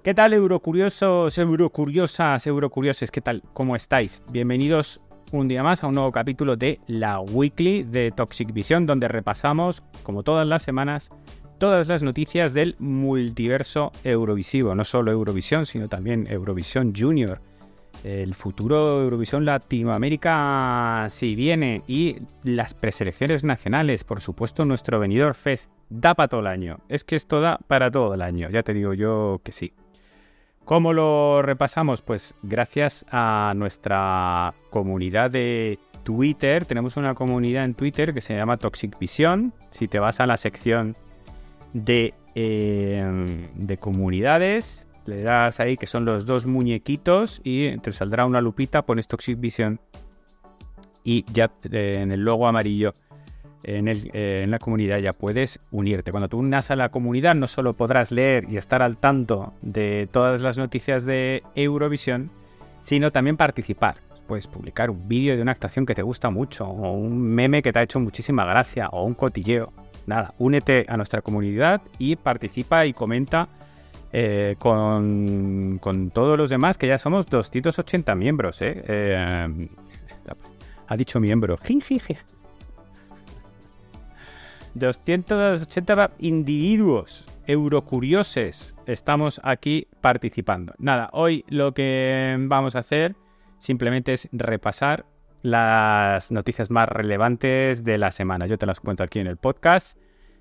¿Qué tal, eurocuriosos, eurocuriosas, eurocurioses? ¿Qué tal? ¿Cómo estáis? Bienvenidos un día más a un nuevo capítulo de la Weekly de Toxic Vision, donde repasamos, como todas las semanas, todas las noticias del multiverso Eurovisivo. No solo Eurovisión, sino también Eurovisión Junior. El futuro Eurovisión Latinoamérica si viene y las preselecciones nacionales, por supuesto nuestro venidor Fest da para todo el año. Es que esto da para todo el año, ya te digo yo que sí. ¿Cómo lo repasamos? Pues gracias a nuestra comunidad de Twitter. Tenemos una comunidad en Twitter que se llama Toxic Vision. Si te vas a la sección de, eh, de comunidades, le das ahí que son los dos muñequitos y te saldrá una lupita, pones Toxic Vision y ya eh, en el logo amarillo eh, en, la comunidad ya puedes unirte. Cuando tú unas a la comunidad no solo podrás leer y estar al tanto de todas las noticias de Eurovisión, sino también participar. Puedes publicar un vídeo de una actuación que te gusta mucho, o un meme que te ha hecho muchísima gracia, o un cotilleo. Nada, únete a nuestra comunidad y participa y comenta eh, con, todos los demás, que ya somos 280 miembros. eh ha dicho miembro. 280 individuos eurocurioses estamos aquí participando. Nada, hoy lo que vamos a hacer simplemente es repasar las noticias más relevantes de la semana. Yo te las cuento aquí en el podcast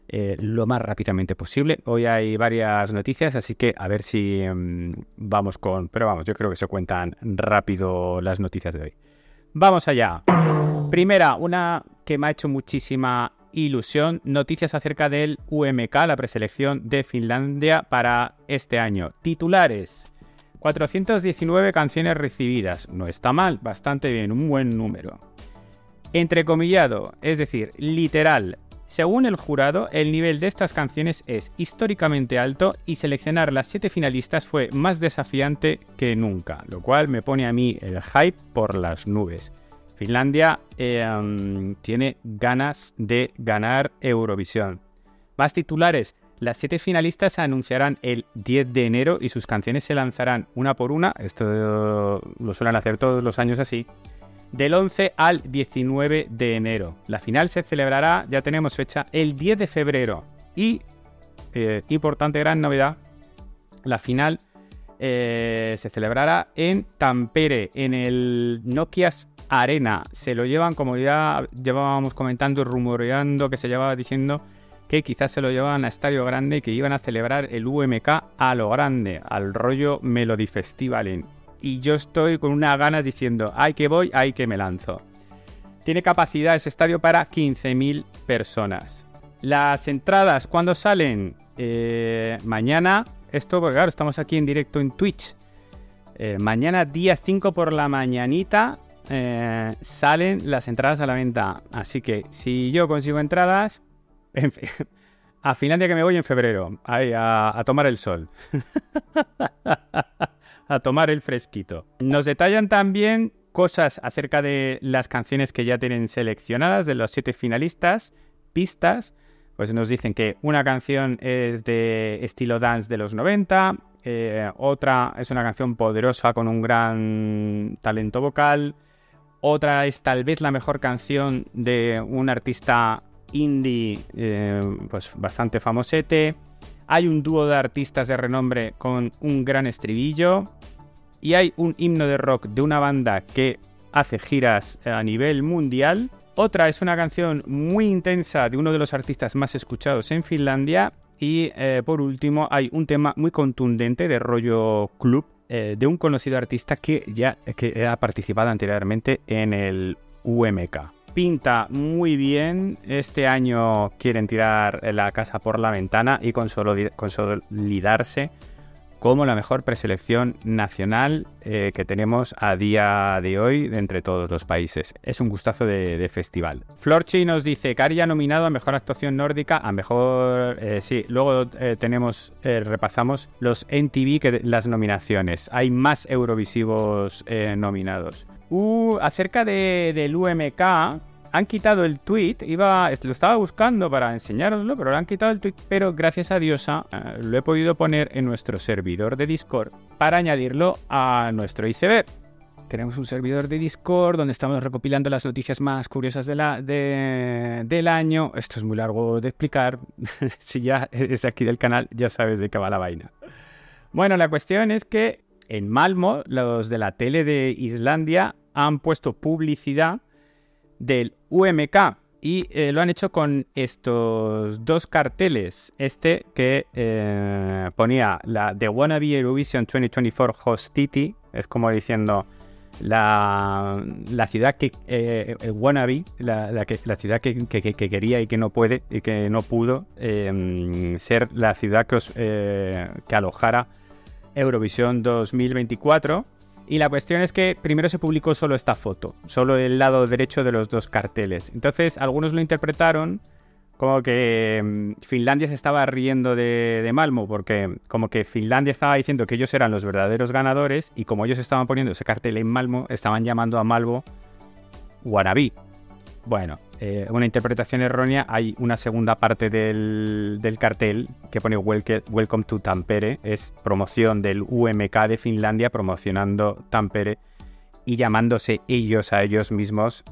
eh, lo más rápidamente posible. Hoy hay varias noticias, así que a ver si mm, vamos con... Pero vamos, yo creo que se cuentan rápido las noticias de hoy. Vamos allá. Primera, una que me ha hecho muchísima ilusión, noticias acerca del UMK, la preselección de Finlandia para este año. Titulares. 419 canciones recibidas. No está mal, bastante bien, un buen número. Entrecomillado, es decir, literal, según el jurado, el nivel de estas canciones es históricamente alto y seleccionar las siete finalistas fue más desafiante que nunca, lo cual me pone a mí el hype por las nubes. Finlandia em, tiene ganas de ganar Eurovisión. Más titulares. Las siete finalistas se anunciarán el 10 de enero y sus canciones se lanzarán una por una. Esto lo suelen hacer todos los años así del 11 al 19 de enero. La final se celebrará, ya tenemos fecha, el 10 de febrero. Y, eh, importante gran novedad, la final eh, se celebrará en Tampere, en el Nokia's Arena. Se lo llevan, como ya llevábamos comentando rumoreando, que se llevaba diciendo que quizás se lo llevaban a Estadio Grande y que iban a celebrar el UMK a lo grande, al rollo Melody Festival y yo estoy con unas ganas diciendo, ay que voy, ay que me lanzo. Tiene capacidad ese estadio para 15.000 personas. Las entradas, ¿cuándo salen? Eh, mañana, esto porque claro, estamos aquí en directo en Twitch. Eh, mañana día 5 por la mañanita eh, salen las entradas a la venta. Así que si yo consigo entradas, a Finlandia que me voy en febrero, ahí, a tomar el sol. a tomar el fresquito. Nos detallan también cosas acerca de las canciones que ya tienen seleccionadas, de los siete finalistas, pistas. Pues nos dicen que una canción es de estilo dance de los 90, eh, otra es una canción poderosa con un gran talento vocal, otra es tal vez la mejor canción de un artista indie eh, pues bastante famosete. Hay un dúo de artistas de renombre con un gran estribillo. Y hay un himno de rock de una banda que hace giras a nivel mundial. Otra es una canción muy intensa de uno de los artistas más escuchados en Finlandia. Y eh, por último hay un tema muy contundente de rollo club eh, de un conocido artista que ya que ha participado anteriormente en el UMK pinta muy bien. Este año quieren tirar la casa por la ventana y consolidarse como la mejor preselección nacional eh, que tenemos a día de hoy de entre todos los países. Es un gustazo de, festival. Florchi nos dice, Cari ha nominado a Mejor Actuación Nórdica, a Mejor... Eh, sí, luego eh, tenemos, repasamos los NTV, que, las nominaciones. Hay más Eurovisivos nominados. Uh, acerca del UMK, han quitado el tweet, iba, lo estaba buscando para enseñároslo, pero lo han quitado el tweet, pero gracias a Diosa eh, lo he podido poner en nuestro servidor de Discord para añadirlo a nuestro iceberg. Tenemos un servidor de Discord donde estamos recopilando las noticias más curiosas de la, del año. Esto es muy largo de explicar. si ya es aquí del canal, ya sabes de qué va la vaina. Bueno, la cuestión es que en Malmo, los de la tele de Islandia han puesto publicidad del UMK y eh, lo han hecho con estos dos carteles. Este que eh, ponía la The Wannabe Eurovision 2024 Host City, es como diciendo la, ciudad que eh, wannabe, la, la, ciudad que, quería y que no puede y que no pudo ser la ciudad que, os, que alojara Eurovisión 2024 y la cuestión es que primero se publicó solo esta foto, solo el lado derecho de los dos carteles. Entonces algunos lo interpretaron como que mm, Finlandia se estaba riendo de, Malmo, porque como que Finlandia estaba diciendo que ellos eran los verdaderos ganadores y como ellos estaban poniendo ese cartel en Malmo, estaban llamando a Malmo Wannabe. Bueno, eh, una interpretación errónea, hay una segunda parte del, cartel que pone Welcome to Tampere, es promoción del UMK de Finlandia promocionando Tampere y llamándose ellos a ellos mismos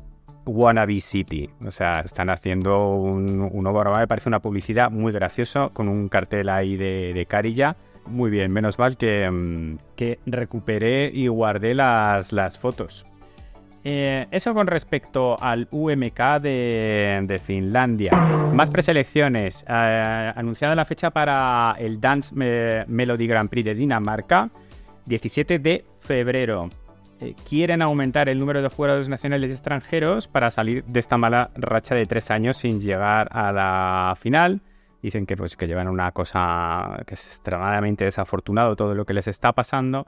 Wannabe City. O sea, están haciendo un, un me parece una publicidad muy gracioso con un cartel ahí de, carilla. Muy bien, menos mal que, mm, recuperé y guardé las fotos. Eh, eso con respecto al UMK de, Finlandia. Más preselecciones. Eh, anunciada la fecha para el Dance Melody Grand Prix de Dinamarca, 17 de febrero. Eh, quieren aumentar el número de jugadores nacionales y extranjeros para salir de esta mala racha de tres años sin llegar a la final. Dicen que, pues, que llevan una cosa que es extremadamente desafortunado todo lo que les está pasando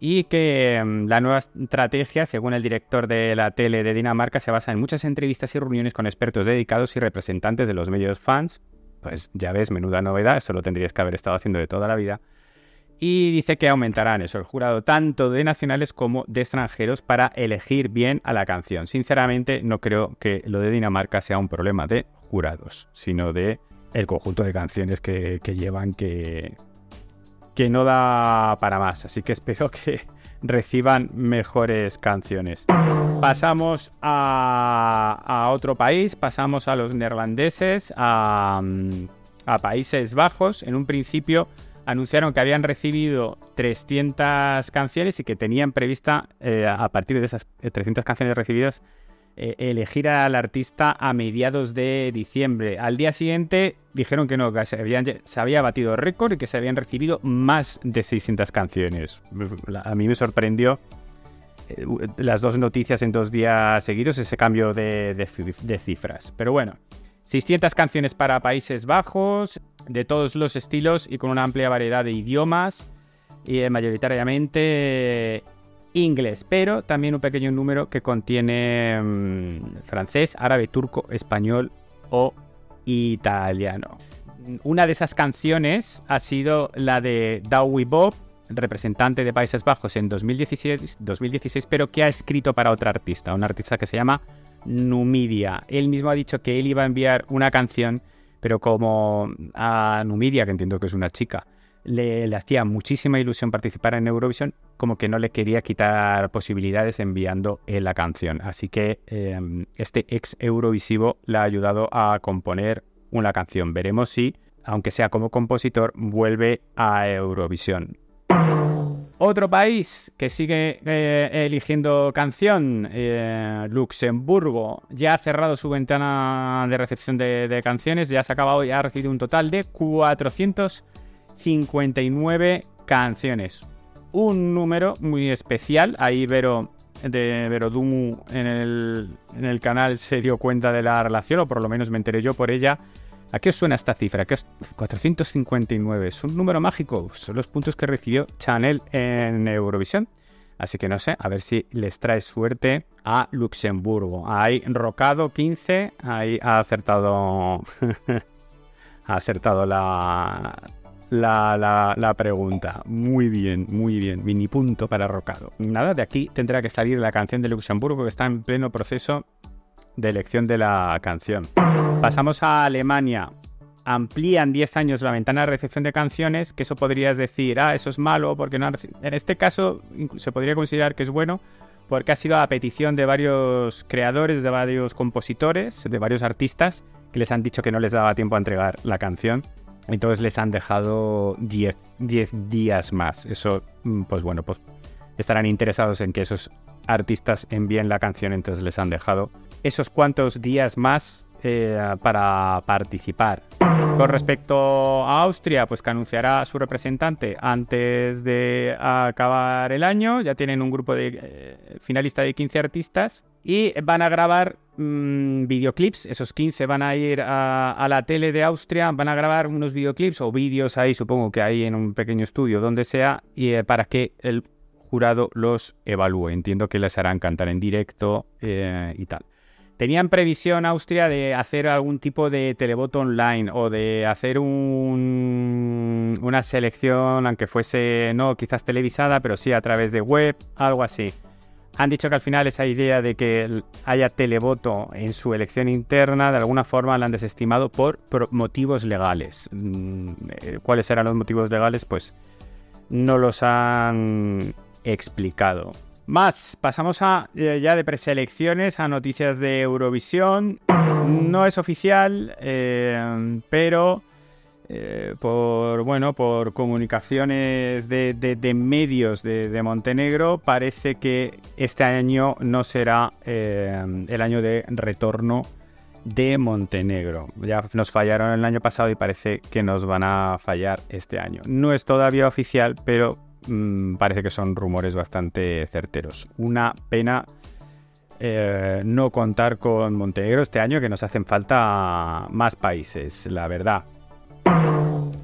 y que mm, la nueva estrategia, según el director de la tele de Dinamarca, se basa en muchas entrevistas y reuniones con expertos dedicados y representantes de los medios fans. Pues ya ves, menuda novedad, eso lo tendrías que haber estado haciendo de toda la vida. Y dice que aumentarán eso, el jurado tanto de nacionales como de extranjeros para elegir bien a la canción. Sinceramente, no creo que lo de Dinamarca sea un problema de jurados, sino de el conjunto de canciones que llevan que, que no da para más. Así que espero que reciban mejores canciones. Pasamos a, otro país, pasamos a los neerlandeses, a, Países Bajos. En un principio anunciaron que habían recibido 300 canciones y que tenían prevista, eh, a partir de esas 300 canciones recibidas, eh, elegir al artista a mediados de diciembre. Al día siguiente dijeron que no, que se, había batido récord y que se habían recibido más de 600 canciones. A mí me sorprendió eh, las dos noticias en dos días seguidos, ese cambio de, cifras. Pero bueno, 600 canciones para Países Bajos, de todos los estilos y con una amplia variedad de idiomas, y eh, mayoritariamente inglés, pero también un pequeño número que contiene mm, francés, árabe, turco, español o italiano. Una de esas canciones ha sido la de Dowie Bob, representante de Países Bajos en 2016, 2016, pero que ha escrito para otra artista, una artista que se llama Numidia. Él mismo ha dicho que él iba a enviar una canción, pero como a Numidia, que entiendo que es una chica, le, hacía muchísima ilusión participar en Eurovisión, como que no le quería quitar posibilidades enviando la canción. Así que em, este ex Eurovisivo le ha ayudado a componer una canción. Veremos si, aunque sea como compositor, vuelve a Eurovisión. Otro país que sigue eh, eligiendo canción, eh, Luxemburgo, ya ha cerrado su ventana de recepción de, de canciones, ya se ha acabado y ha recibido un total de 400 59 canciones. Un número muy especial. Ahí Vero de Verodumu en el, en el canal se dio cuenta de la relación, o por lo menos me enteré yo por ella. ¿A qué suena esta cifra? Es 459. ¿Es un número mágico? Son los puntos que recibió Chanel en Eurovisión. Así que no sé, a ver si les trae suerte a Luxemburgo. Ahí Rocado 15, ahí ha acertado. ha acertado la, la, la, pregunta. Muy bien, muy bien. Mini punto para Rocado. Nada, de aquí tendrá que salir la canción de Luxemburgo que está en pleno proceso de elección de la canción. Pasamos a Alemania. Amplían 10 años la ventana de recepción de canciones, que eso podrías decir, ah, eso es malo, porque no En este caso se podría considerar que es bueno, porque ha sido a petición de varios creadores, de varios compositores, de varios artistas, que les han dicho que no les daba tiempo a entregar la canción. Entonces les han dejado 10 días más. Eso, mm, pues bueno, pues estarán interesados en que esos artistas envíen la canción, entonces les han dejado esos cuantos días más eh, para participar. Con respecto a Austria, pues que anunciará su representante antes de acabar el año. Ya tienen un grupo de eh, finalista de 15 artistas y van a grabar mm, videoclips. Esos 15 van a ir a, la tele de Austria, van a grabar unos videoclips o vídeos ahí, supongo que ahí en un pequeño estudio, donde sea, y eh, para que el jurado los evalúe. Entiendo que les harán cantar en directo y tal. Tenían previsión Austria de hacer algún tipo de televoto online o de hacer un, una selección, aunque fuese no quizás televisada, pero sí a través de web, algo así. Han dicho que al final esa idea de que haya televoto en su elección interna, de alguna forma la han desestimado por, motivos legales. Mm, eh, ¿Cuáles eran los motivos legales? Pues no los han explicado. Más, pasamos a eh, ya de preselecciones a noticias de Eurovisión. No es oficial, eh, pero eh, por bueno, por comunicaciones de, medios de, Montenegro, parece que este año no será el año de retorno de Montenegro. Ya nos fallaron el año pasado y parece que nos van a fallar este año. No es todavía oficial, pero Mm, parece que son rumores bastante certeros. Una pena eh, no contar con Montenegro este año, que nos hacen falta más países, la verdad.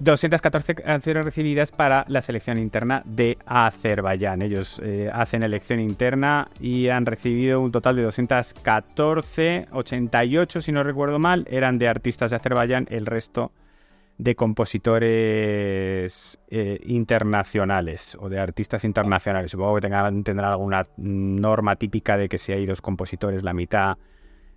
214 canciones recibidas para la selección interna de Azerbaiyán. Ellos eh, hacen elección interna y han recibido un total de 214, 88 si no recuerdo mal, eran de artistas de Azerbaiyán, el resto de compositores eh, internacionales o de artistas internacionales. Supongo que tendrán alguna norma típica de que si hay dos compositores, la mitad,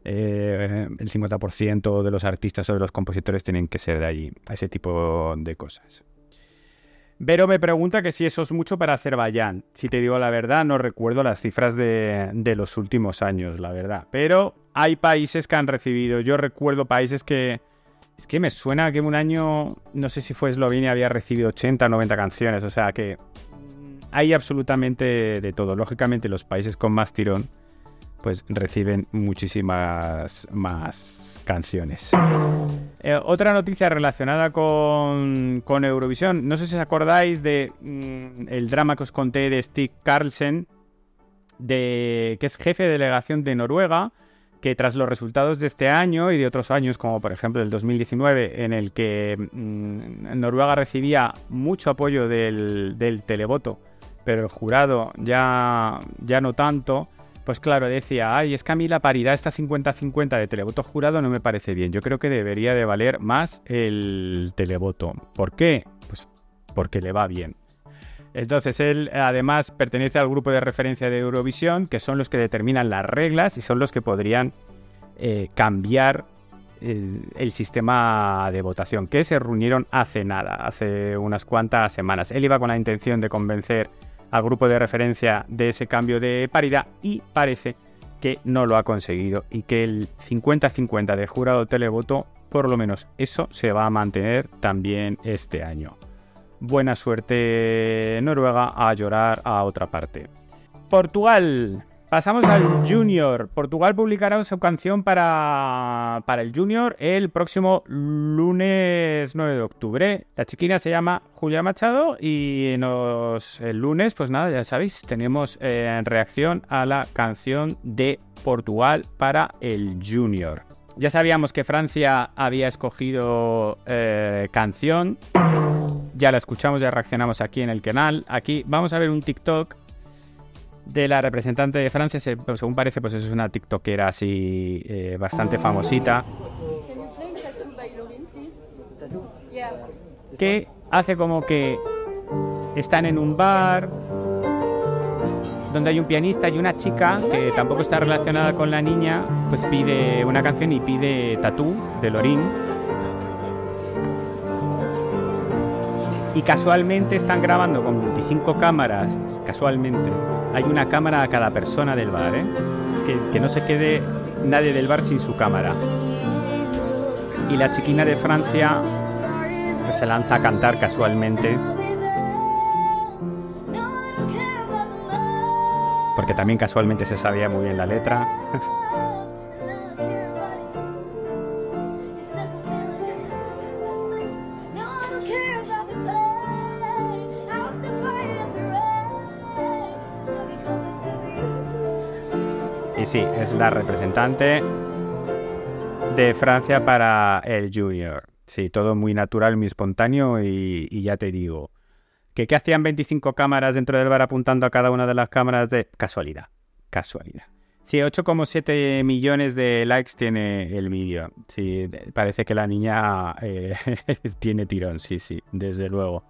eh, el 50% de los artistas o de los compositores tienen que ser de allí. Ese tipo de cosas. Vero me pregunta que si eso es mucho para Azerbaiyán. Si te digo la verdad, no recuerdo las cifras de, de los últimos años, la verdad. Pero hay países que han recibido. Yo recuerdo países que es que me suena que un año, no sé si fue Eslovenia, había recibido 80 90 canciones. O sea que hay absolutamente de todo. Lógicamente los países con más tirón pues reciben muchísimas más canciones. Eh, otra noticia relacionada con, con, Eurovisión. No sé si os acordáis de mm, drama que os conté de Stig Carlsen, de, que es jefe de delegación de Noruega que tras los resultados de este año y de otros años, como por ejemplo el 2019, en el que mm, Noruega recibía mucho apoyo del, televoto, pero el jurado ya, ya no tanto, pues claro, decía, ay, es que a mí la paridad, esta 50-50 de televoto jurado no me parece bien. Yo creo que debería de valer más el televoto. ¿Por qué? Pues porque le va bien. Entonces él además pertenece al grupo de referencia de Eurovisión, que son los que determinan las reglas y son los que podrían eh, cambiar el, sistema de votación, que se reunieron hace nada, hace unas cuantas semanas. Él iba con la intención de convencer al grupo de referencia de ese cambio de paridad y parece que no lo ha conseguido y que el 50-50 de jurado televoto, por lo menos eso se va a mantener también este año buena suerte Noruega a llorar a otra parte. Portugal. Pasamos al Junior. Portugal publicará su canción para, para el Junior el próximo lunes 9 de octubre. La chiquina se llama Julia Machado y nos, el lunes, pues nada, ya sabéis, tenemos en eh, reacción a la canción de Portugal para el Junior. Ya sabíamos que Francia había escogido eh, canción ya la escuchamos, ya reaccionamos aquí en el canal. Aquí vamos a ver un TikTok de la representante de Francia. Pues, según parece, pues es una TikTokera así eh, bastante famosita. Que hace como que están en un bar donde hay un pianista y una chica que tampoco está relacionada con la niña, pues pide una canción y pide Tatú de Lorín. Y casualmente están grabando con 25 cámaras, casualmente. Hay una cámara a cada persona del bar, ¿eh? Es que, que no se quede nadie del bar sin su cámara. Y la chiquina de Francia pues, se lanza a cantar casualmente porque también casualmente se sabía muy bien la letra. sí, es la representante de Francia para el Junior. Sí, todo muy natural, muy espontáneo y, ya te digo, ¿Que, hacían 25 cámaras dentro del bar apuntando a cada una de las cámaras de casualidad? Casualidad. Sí, 8,7 millones de likes tiene el vídeo. Sí, parece que la niña eh, tiene tirón, sí, sí, desde luego.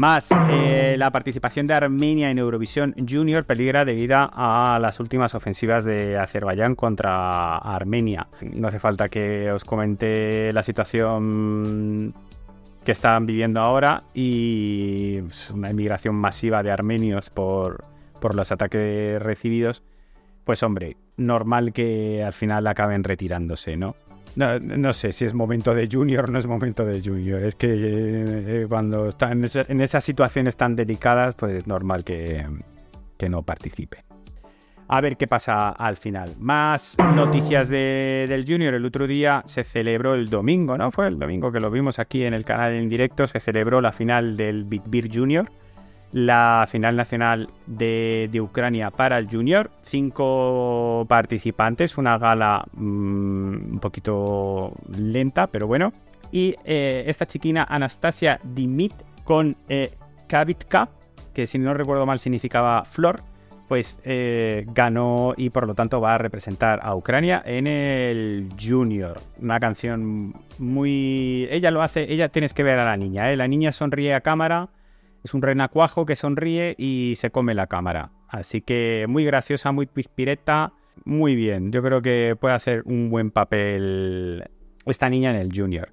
Más, eh, la participación de Armenia en Eurovisión Junior peligra debido a las últimas ofensivas de Azerbaiyán contra Armenia. No hace falta que os comente la situación que están viviendo ahora y pues, una inmigración masiva de armenios por, por los ataques recibidos, pues hombre, normal que al final acaben retirándose, ¿no? No, sé si es momento de junior no es momento de junior. Es que eh, cuando están en, esas situaciones tan delicadas, pues es normal que, que no participe a ver qué pasa al final. Más noticias del Junior. El otro día se celebró el domingo, ¿no? Fue el domingo que lo vimos aquí en el canal en directo. Se celebró la final del Big Beer Junior. La final nacional de, Ucrania para el Junior. Cinco participantes. Una gala mm, un poquito lenta, pero bueno. Y eh, esta chiquina Anastasia Dimit con eh, Kavitka, que si no recuerdo mal significaba flor pues eh, ganó y por lo tanto va a representar a Ucrania en el Junior. Una canción muy... Ella lo hace, ella tienes que ver a la niña. La niña sonríe a cámara, es un renacuajo que sonríe y se come la cámara. Así que muy graciosa, muy pispireta, muy bien. Yo creo que puede hacer un buen papel esta niña en el Junior.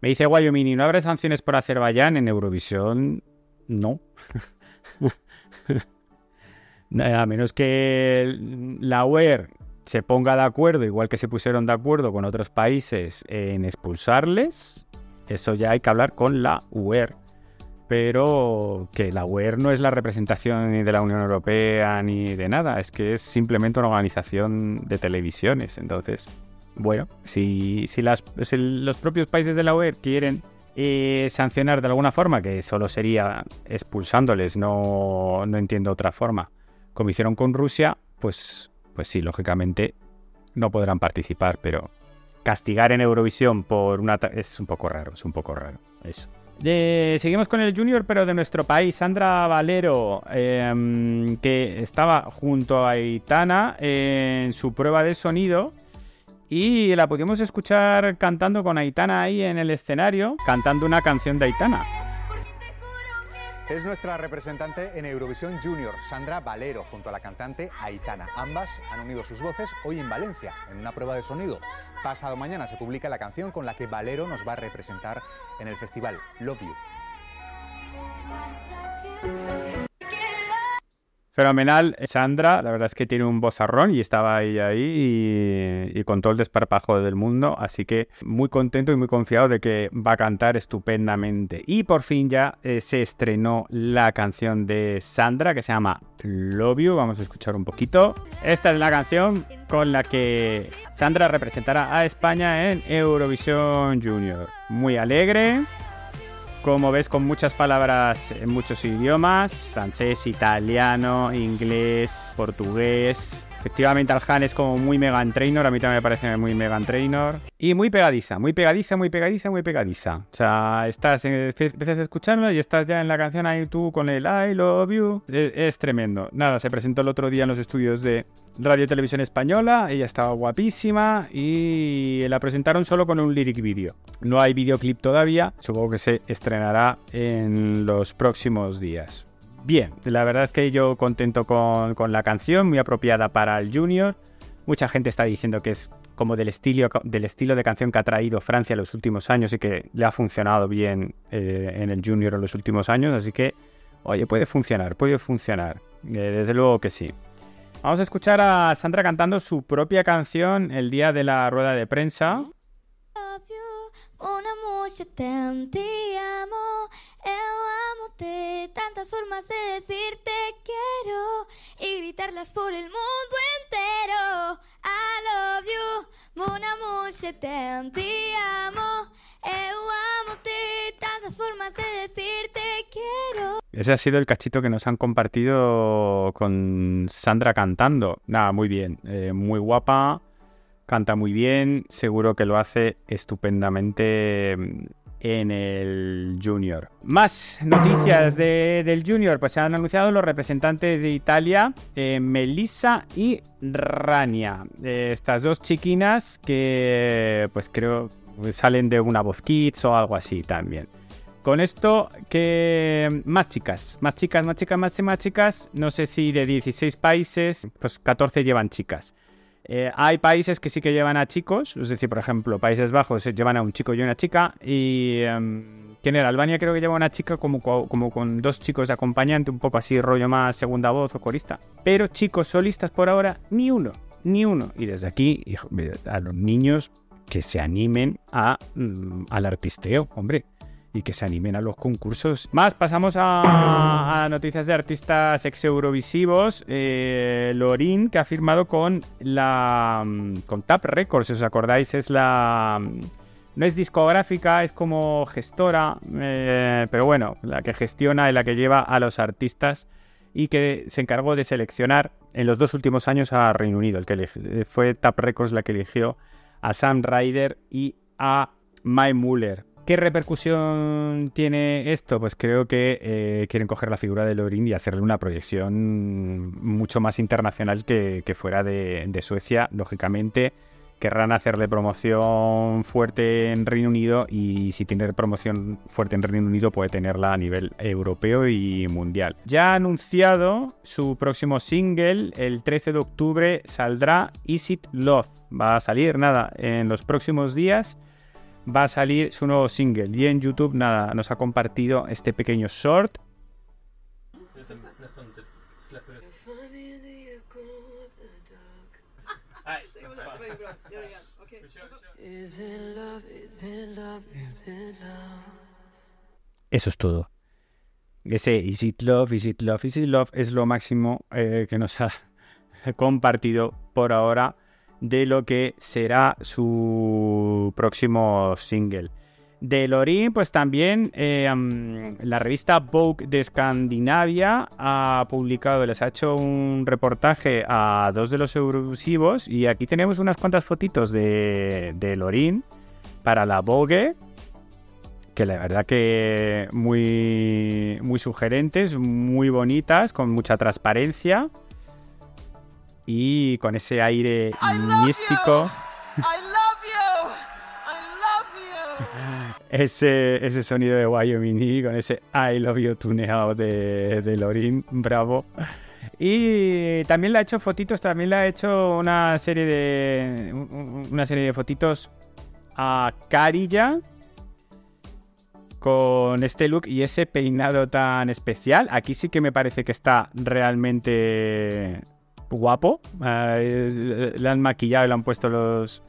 Me dice Wyoming, ¿no habrá sanciones por Azerbaiyán en Eurovisión? No. A menos que la UER se ponga de acuerdo, igual que se pusieron de acuerdo con otros países en expulsarles, eso ya hay que hablar con la UER. Pero que la UER no es la representación ni de la Unión Europea ni de nada, es que es simplemente una organización de televisiones. Entonces, bueno, si, los propios países de la UER quieren eh, sancionar de alguna forma, que solo sería expulsándoles, no, no entiendo otra forma como hicieron con Rusia, pues, pues sí, lógicamente no podrán participar, pero castigar en Eurovisión por una... es un poco raro, es un poco raro eso. Seguimos con el junior, pero de nuestro país, Sandra Valero, em, que estaba junto a Aitana en su prueba de sonido y la pudimos escuchar cantando con Aitana ahí en el escenario, cantando una canción de Aitana. Es nuestra representante en Eurovisión Junior, Sandra Valero, junto a la cantante Aitana. Ambas han unido sus voces hoy en Valencia, en una prueba de sonido. Pasado mañana se publica la canción con la que Valero nos va a representar en el festival Love You. Fenomenal, Sandra, la verdad es que tiene un bozarrón y estaba ahí, ahí y, con todo el desparpajo del mundo, así que muy contento y muy confiado de que va a cantar estupendamente. Y por fin ya eh, se estrenó la canción de Sandra que se llama Love You, vamos a escuchar un poquito. Esta es la canción con la que Sandra representará a España en Eurovisión Junior. Muy alegre, como ves, con muchas palabras en muchos idiomas, francés, italiano, inglés, portugués, Efectivamente, Alhan es como muy Megan Trainor, a mí también me parece muy Megan Trainor. Y muy pegadiza, muy pegadiza, muy pegadiza, muy pegadiza. O sea, estás, empiezas a escucharlo y estás ya en la canción ahí tú con el I love you. Es, tremendo. Nada, se presentó el otro día en los estudios de Radio Televisión Española, ella estaba guapísima y la presentaron solo con un lyric video. No hay videoclip todavía, supongo que se estrenará en los próximos días. Bien, la verdad es que yo contento con, con la canción, muy apropiada para el Junior. Mucha gente está diciendo que es como del estilo, del estilo de canción que ha traído Francia en los últimos años y que le ha funcionado bien eh, en el Junior en los últimos años. Así que, oye, puede funcionar, puede funcionar. Eh, desde luego que sí. Vamos a escuchar a Sandra cantando su propia canción el día de la rueda de prensa. Tantas formas de decirte quiero y gritarlas por el mundo entero. I love you, mon amour, je te amo. Eu tantas formas de decirte quiero. Ese ha sido el cachito que nos han compartido con Sandra cantando. Nada, muy bien, eh, muy guapa, canta muy bien, seguro que lo hace estupendamente en el Junior. Más noticias del Junior, pues se han anunciado los representantes de Italia, eh, Melissa y Rania. Eh, estas dos chiquinas que pues creo salen de una voz kids o algo así también. Con esto, que más chicas, más chicas, más chicas, más, más chicas, no sé si de 16 países, pues 14 llevan chicas. Eh, hay países que sí que llevan a chicos, es decir, por ejemplo, Países Bajos llevan a un chico y una chica. Y. Em, ¿Quién era? Albania creo que lleva una chica como, como con dos chicos de acompañante, un poco así, rollo más segunda voz o corista. Pero chicos solistas por ahora, ni uno, ni uno. Y desde aquí, a los niños que se animen a, mm, al artisteo, hombre y que se animen a los concursos. Más, pasamos a, noticias de artistas ex-eurovisivos. Eh, Lorin, que ha firmado con la mm, con Tap Records, si os acordáis, es la... Mm, no es discográfica, es como gestora, eh, pero bueno, la que gestiona y la que lleva a los artistas y que se encargó de seleccionar en los dos últimos años a Reino Unido. El que fue Tap Records la que eligió a Sam Ryder y a Mike Muller ¿Qué repercusión tiene esto? Pues creo que eh, quieren coger la figura de Lorin y hacerle una proyección mucho más internacional que, fuera de, Suecia. Lógicamente, querrán hacerle promoción fuerte en Reino Unido y si tiene promoción fuerte en Reino Unido puede tenerla a nivel europeo y mundial. Ya ha anunciado su próximo single, el 13 de octubre saldrá Is It Love. Va a salir nada en los próximos días va a salir su nuevo single. Y en YouTube, nada, nos ha compartido este pequeño short. Eso es todo. Ese Is It Love, Is It Love, Is It Love es lo máximo eh, que nos ha compartido por ahora de lo que será su próximo single. De Lorin, pues también eh, la revista Vogue de Escandinavia ha publicado, les ha hecho un reportaje a dos de los Eurovusivos y aquí tenemos unas cuantas fotitos de, de Lorin para la Vogue, que la verdad que muy, muy sugerentes, muy bonitas, con mucha transparencia y con ese aire místico. Ese, ese sonido de Wyoming con ese I love you tuneado de, de Lorin, bravo. Y también le ha hecho fotitos, también le ha hecho una serie de una serie de fotitos a Carilla con este look y ese peinado tan especial. Aquí sí que me parece que está realmente guapo. Eh, le han maquillado y le han puesto los,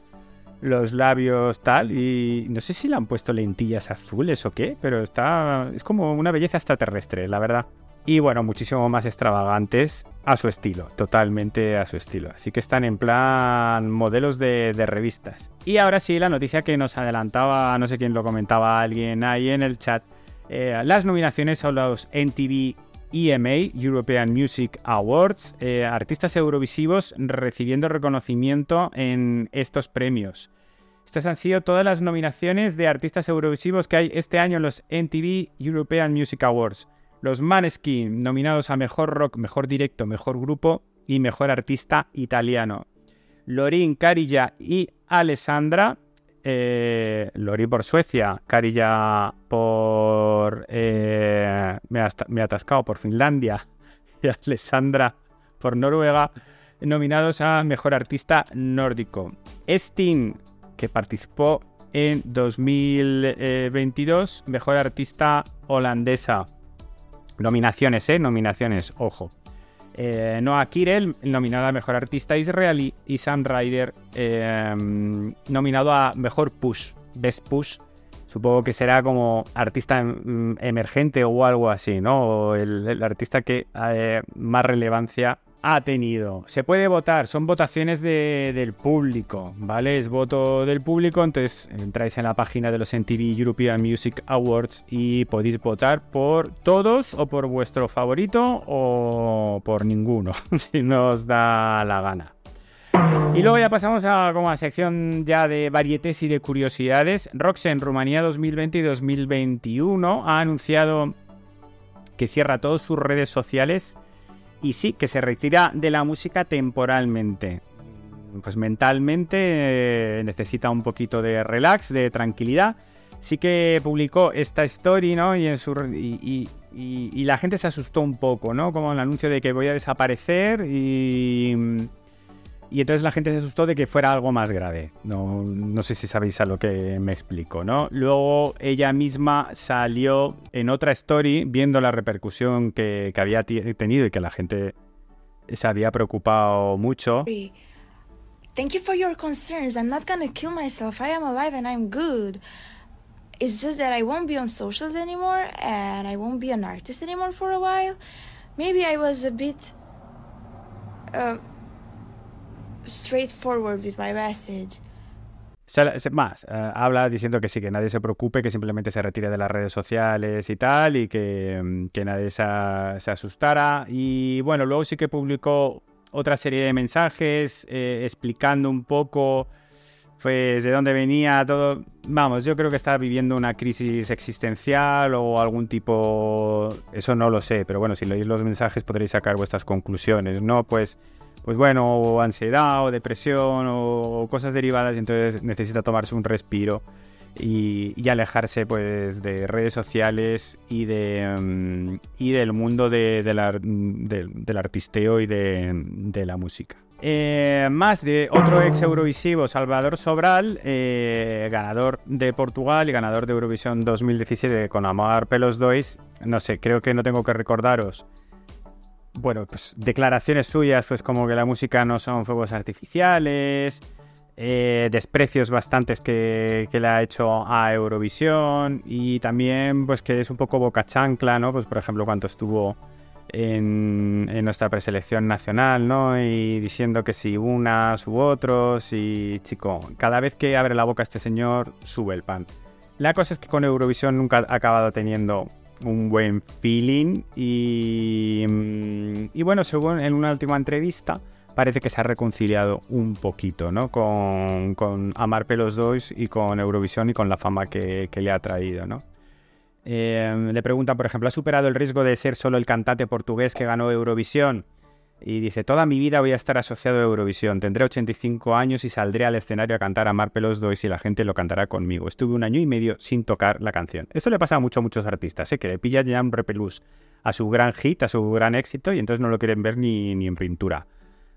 los labios tal. Y no sé si le han puesto lentillas azules o qué, pero está. Es como una belleza extraterrestre, la verdad. Y bueno, muchísimo más extravagantes a su estilo, totalmente a su estilo. Así que están en plan modelos de, revistas. Y ahora sí, la noticia que nos adelantaba, no sé quién lo comentaba, alguien ahí en el chat. Eh, las nominaciones a los NTV EMA, European Music Awards, eh, artistas eurovisivos recibiendo reconocimiento en estos premios. Estas han sido todas las nominaciones de artistas eurovisivos que hay este año en los NTV European Music Awards. Los Maneskin, nominados a Mejor Rock, Mejor Directo, Mejor Grupo y Mejor Artista Italiano. Lorin, Carilla y Alessandra eh, Lori por Suecia, Karilla por... eh, me, me atascado por Finlandia y Alessandra por Noruega, nominados a Mejor Artista Nórdico. Sting, que participó en 2022, Mejor Artista Holandesa. Nominaciones, ¿eh? Nominaciones, ojo. Eh, Noah Kirel, nominado a Mejor Artista Israelí, y Sam Ryder, eh, nominado a Mejor Push, Best Push. Supongo que será como artista em- emergente o algo así, ¿no? O el, el artista que eh, más relevancia ha tenido. Se puede votar, son votaciones de- del público, ¿vale? Es voto del público, entonces entráis en la página de los MTV European Music Awards y podéis votar por todos o por vuestro favorito o por ninguno, si no os da la gana. Y luego ya pasamos a como a sección ya de varietés y de curiosidades. Roxen Rumanía 2020 y 2021 ha anunciado que cierra todas sus redes sociales y sí, que se retira de la música temporalmente. Pues mentalmente eh, necesita un poquito de relax, de tranquilidad. Sí que publicó esta story, ¿no? Y, en su, y, y- la gente se asustó un poco, ¿no? Como el anuncio de que voy a desaparecer y... Y entonces la gente se asustó de que fuera algo más grave. No, no sé si sabéis a lo que me explico, ¿no? Luego ella misma salió en otra story viendo la repercusión que, que había tenido y que la gente se había preocupado mucho. Thank you for your concerns. I'm not gonna kill myself. I am alive and I'm good. It's just that I won't be on socials anymore and I won't be an artist anymore for a while. Maybe I was a bit uh, straightforward with my message. Más, eh, habla diciendo que sí, que nadie se preocupe, que simplemente se retire de las redes sociales y tal, y que, mm, que nadie se, se asustara. Y bueno, luego sí que publicó otra serie de mensajes eh, explicando un poco pues de dónde venía todo. Vamos, yo creo que está viviendo una crisis existencial o algún tipo. Eso no lo sé, pero bueno, si leéis los mensajes podréis sacar vuestras conclusiones, ¿no? Pues pues bueno, o ansiedad o depresión o cosas derivadas y entonces necesita tomarse un respiro y, y alejarse pues de redes sociales y de mm, y del mundo de- del ar- del- del artisteo y de, de la música. Eh, más de otro ex Eurovisivo, Salvador Sobral, eh, ganador de Portugal y ganador de Eurovisión 2017 con Amar Pelos Dois. No sé, creo que no tengo que recordaros bueno, pues declaraciones suyas, pues como que la música no son fuegos artificiales, eh, desprecios bastantes que, que le ha hecho a Eurovisión y también pues que es un poco boca chancla, ¿no? Pues por ejemplo cuando estuvo en, en nuestra preselección nacional, ¿no? Y diciendo que si unas u otros y chico, cada vez que abre la boca este señor sube el pan. La cosa es que con Eurovisión nunca ha acabado teniendo un buen feeling y, mm, y bueno, según en una última entrevista parece que se ha reconciliado un poquito, ¿no? Con, con Amar Pelos 2 y con Eurovisión y con la fama que, que le ha traído, ¿no? Eh, le preguntan, por ejemplo, ¿ha superado el riesgo de ser solo el cantante portugués que ganó Eurovisión? Y dice, toda mi vida voy a estar asociado a Eurovisión. Tendré 85 años y saldré al escenario a cantar Amar Pelos 2 y la gente lo cantará conmigo. Estuve un año y medio sin tocar la canción. Esto le pasa a mucho a muchos artistas, ¿eh? que le pillan ya un repelús a su gran hit, a su gran éxito y entonces no lo quieren ver ni, ni en pintura.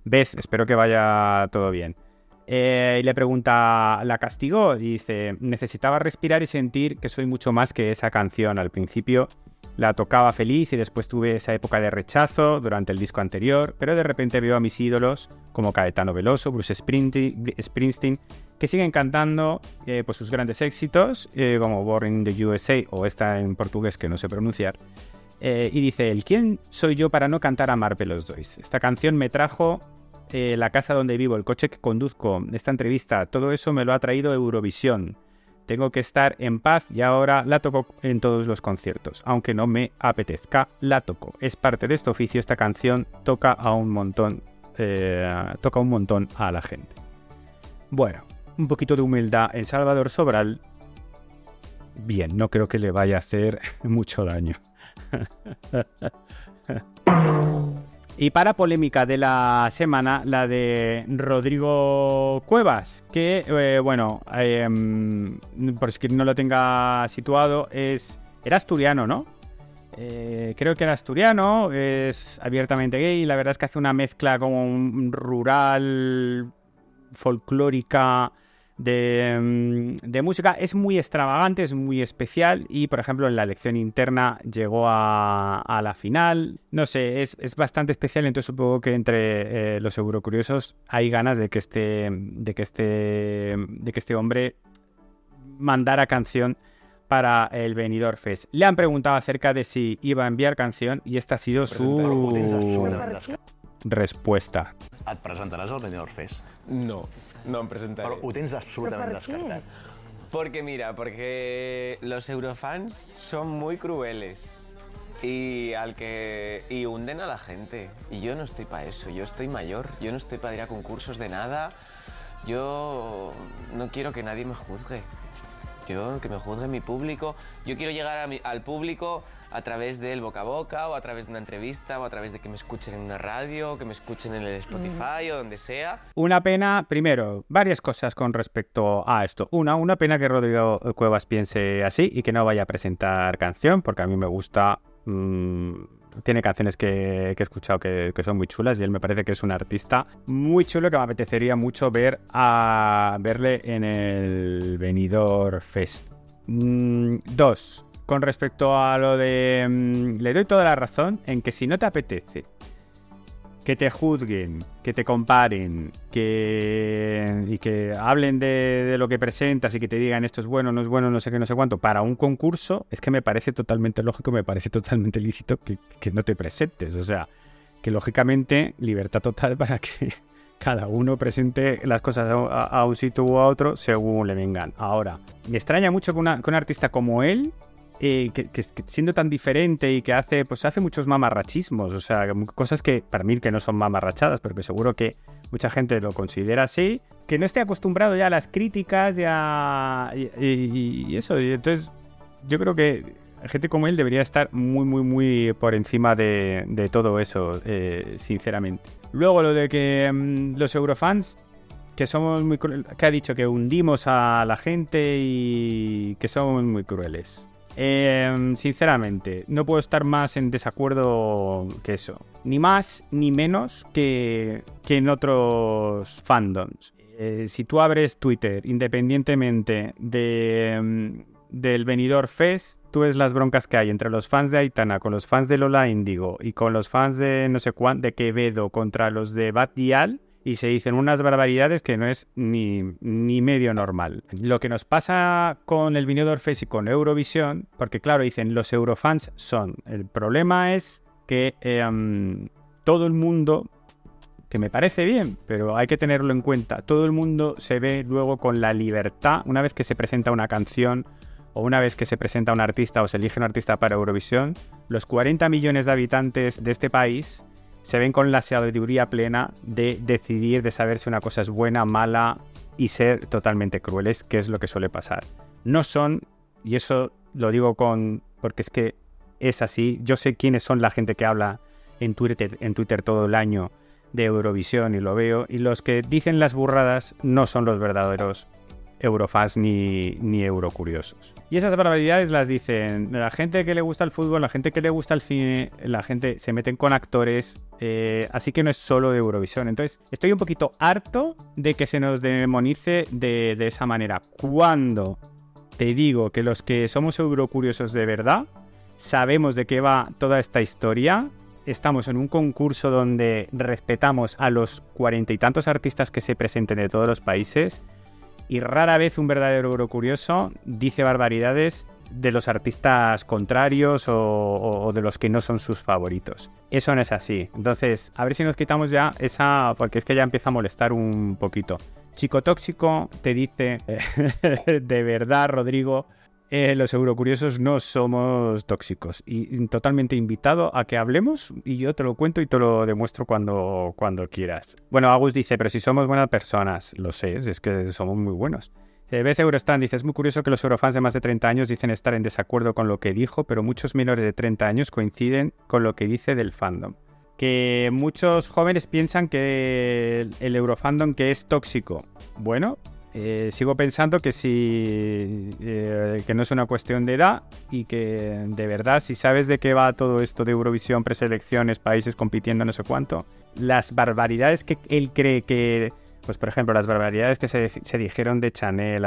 Beth, espero que vaya todo bien. Eh, y le pregunta, ¿la castigó? Y dice, necesitaba respirar y sentir que soy mucho más que esa canción. Al principio la tocaba feliz y después tuve esa época de rechazo durante el disco anterior, pero de repente veo a mis ídolos como Caetano Veloso, Bruce Springsteen, que siguen cantando eh, pues sus grandes éxitos, eh, como Born in the USA o esta en portugués que no sé pronunciar. Eh, y dice él, ¿quién soy yo para no cantar a Marpelos Dois? Esta canción me trajo eh, la casa donde vivo, el coche que conduzco, esta entrevista, todo eso me lo ha traído Eurovisión. Tengo que estar en paz y ahora la toco en todos los conciertos. Aunque no me apetezca, la toco. Es parte de este oficio, esta canción toca a un montón, eh, toca un montón a la gente. Bueno, un poquito de humildad en Salvador Sobral. Bien, no creo que le vaya a hacer mucho daño. Y para polémica de la semana, la de Rodrigo Cuevas, que, eh, bueno, em, por si no lo tenga situado, es era asturiano, ¿no? Eh, creo que era asturiano, es abiertamente gay, la verdad es que hace una mezcla como rural, folclórica, Mm, de, música. Es muy extravagante, es muy especial y, por ejemplo, en la elección interna llegó a, la final. No sé, es, bastante especial, entonces supongo que entre eh, los eurocuriosos hay ganas de que este, de que este, de que este hombre mandara canción para el venidor Fest. Le han preguntado acerca de si iba a enviar canción y esta ha sido su respuesta. Et presentaràs al Benidorm Fest? No, no em presentaré. Però ho tens absolutament descartat. Porque mira, porque los eurofans son muy crueles y al que y hunden a la gente y yo no estoy para eso, yo estoy mayor, yo no estoy para ir a concursos de nada. Yo no quiero que nadie me juzgue. Yo que me juzgue mi público. Yo quiero llegar al público a través del boca a boca o a través de una entrevista o a través de que me escuchen en una radio, que me escuchen en el Spotify o donde sea. Una pena, primero, varias cosas con respecto a esto. Una, una pena que Rodrigo Cuevas piense así y que no vaya a presentar canción, porque a mí me gusta... Mm, tiene canciones que, he escuchado que, son muy chulas y él me parece que es un artista muy chulo que me apetecería mucho ver a verle en el Venidor Fest. Mm, dos, con respecto a lo de... Mm, le doy toda la razón en que si no te apetece que te juzguen, que te comparen, que y que hablen de, lo que presentas y que te digan esto es bueno, no es bueno, no sé qué, no sé cuánto, para un concurso, es que me parece totalmente lógico, me parece totalmente lícito que, no te presentes. O sea, que lógicamente libertad total para que cada uno presente las cosas a, un sitio u a otro según le vengan. Ahora, me extraña mucho que, que un artista como él eh, que, siendo tan diferente y que hace, pues hace muchos mamarrachismos, o sea, cosas que para mí que no son mamarrachadas, pero que seguro que mucha gente lo considera así, que no esté acostumbrado ya a las críticas y, a, y, eso, y entonces yo creo que gente como él debería estar muy, muy, muy por encima de, todo eso, eh, sinceramente. Luego lo de que mm, los eurofans que somos muy que ha dicho que hundimos a la gente y que somos muy crueles. Em, sinceramente, no puedo estar más en desacuerdo que eso. Ni más ni menos que, en otros fandoms. Eh, si tú abres Twitter, independientemente de, em, del venidor Fest, tú ves las broncas que hay entre los fans de Aitana, con los fans de Lola Indigo y con los fans de no sé cuánto, de Quevedo contra los de Bat Dial y se dicen unas barbaridades que no es ni, medio normal. Lo que nos pasa con el Vinidor Fest y con Eurovisión, porque claro, dicen los Eurofans son. El problema es que em, todo el mundo, que me parece bien, pero hay que tenerlo en cuenta, todo el mundo se ve luego con la libertad, una vez que se presenta una canción o una vez que se presenta un artista o se elige un artista para Eurovisión, los 40 millones de habitantes de este país se ven con la sabiduría plena de decidir, de saber si una cosa es buena, mala y ser totalmente crueles, que es lo que suele pasar. No son, y eso lo digo con, porque es que es así, yo sé quiénes son la gente que habla en Twitter, en Twitter todo el año de Eurovisión y lo veo, y los que dicen las burradas no son los verdaderos eurofans ni, ni eurocuriosos. Y esas barbaridades las dicen la gente que le gusta el fútbol, la gente que le gusta el cine, la gente se meten con actores, eh, así que no es solo de Eurovisión. Entonces, estoy un poquito harto de que se nos demonice de, de esa manera. Cuando te digo que los que somos eurocuriosos de verdad, sabemos de qué va toda esta historia, estamos en un concurso donde respetamos a los cuarenta y tantos artistas que se presenten de todos los países y rara vez un verdadero eurocurioso dice barbaridades de los artistas contrarios o, de los que no son sus favoritos. Eso no es así. Entonces, a ver si nos quitamos ya esa, porque es que ya empieza a molestar un poquito. Chico Tóxico te dice, de verdad, Rodrigo, eh, los eurocuriosos no somos tóxicos. Y totalmente invitado a que hablemos y yo te lo cuento y te lo demuestro cuando, cuando quieras. Bueno, Agus dice, pero si somos buenas personas, lo sé, es que somos muy buenos. vez Eurostan dice, es muy curioso que los eurofans de más de 30 años dicen estar en desacuerdo con lo que dijo, pero muchos menores de 30 años coinciden con lo que dice del fandom. que muchos jóvenes piensan que el Eurofandom que es tóxico. Bueno, eh, sigo pensando que si eh, que no es una cuestión de edad y que de verdad si sabes de qué va todo esto de Eurovisión, preselecciones, países compitiendo no sé cuánto, las barbaridades que él cree que, pues por ejemplo, las barbaridades que se, dijeron de Chanel,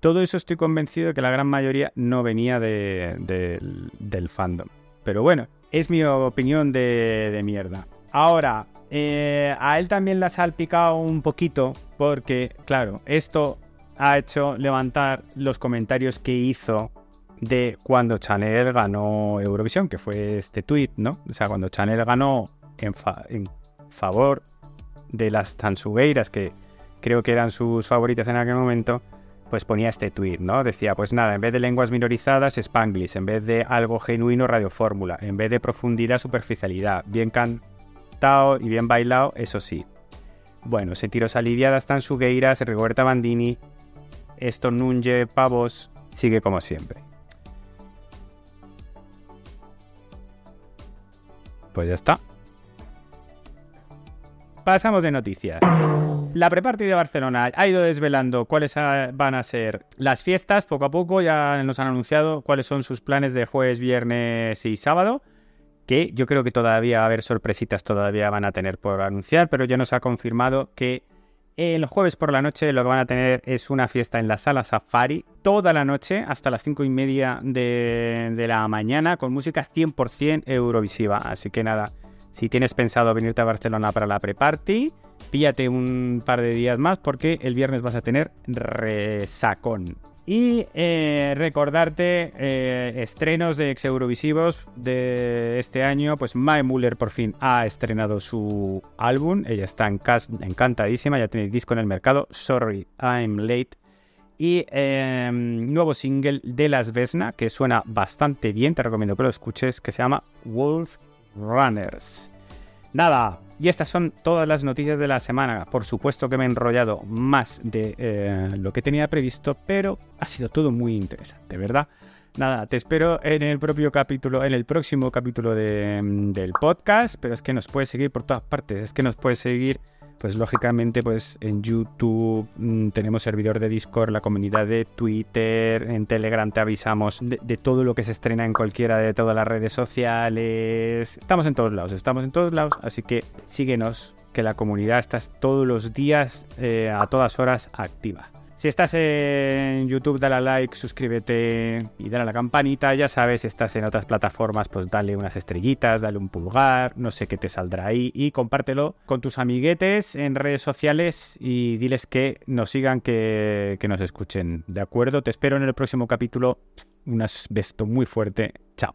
todo eso estoy convencido de que la gran mayoría no venía del fandom. Pero bueno, es mi opinión de, mierda. Ahora, eh, a él también la ha salpicado un poquito porque, claro, esto ha hecho levantar los comentarios que hizo de cuando Chanel ganó Eurovisión, que fue este tweet, ¿no? O sea, cuando Chanel ganó en, favor de las Tansugueiras, que creo que eran sus favoritas en aquel momento, pues ponía este tuit, ¿no? Decía, pues nada, en vez de lenguas minorizadas, Spanglish, en vez de algo genuino, radiofórmula, en vez de profundidad, superficialidad, bien y bien bailado, eso sí. Bueno, sentiros aliviadas tan sugueiras, Rigoberta Bandini, esto Nunge Pavos, sigue como siempre. Pues ya está. Pasamos de noticias. La prepartida de Barcelona ha ido desvelando cuáles van a ser las fiestas poco a poco. Ya nos han anunciado cuáles son sus planes de jueves, viernes y sábado. Que yo creo que todavía va a haber sorpresitas, todavía van a tener por anunciar, pero ya nos ha confirmado que el jueves por la noche lo que van a tener es una fiesta en la sala Safari toda la noche hasta las cinco y media de, de la mañana con música 100% eurovisiva. Así que nada, si tienes pensado venirte a Barcelona para la pre-party, píllate un par de días más porque el viernes vas a tener resacón. Y eh, recordarte eh, estrenos de ex Eurovisivos de este año. Pues Mae Muller por fin ha estrenado su álbum. Ella está encantadísima, ya tiene disco en el mercado. Sorry, I'm late. Y em, nuevo single de Las Vesna que suena bastante bien. Te recomiendo que lo escuches, que se llama Wolf Runners. Nada, y estas son todas las noticias de la semana. Por supuesto que me he enrollado más de eh, lo que tenía previsto, pero ha sido todo muy interesante, ¿verdad? Nada, te espero en el propio capítulo, en el próximo capítulo del podcast, pero es que nos puedes seguir por todas partes, es que nos puedes seguir pues lógicamente pues en YouTube mm, tenemos servidor de Discord, la comunidad de Twitter, en Telegram te avisamos de, todo lo que se estrena en cualquiera de todas las redes sociales. Estamos en todos lados, estamos en todos lados, así que síguenos, que la comunidad está todos los días, eh, a todas horas activa. Si estás en YouTube, dale a like, suscríbete y dale a la campanita. Ya sabes, si estás en otras plataformas, pues dale unas estrellitas, dale un pulgar, no sé qué te saldrá ahí. Y compártelo con tus amiguetes en redes sociales y diles que nos sigan, que, que nos escuchen. ¿De acuerdo? Te espero en el próximo capítulo. Un beso muy fuerte. Chao.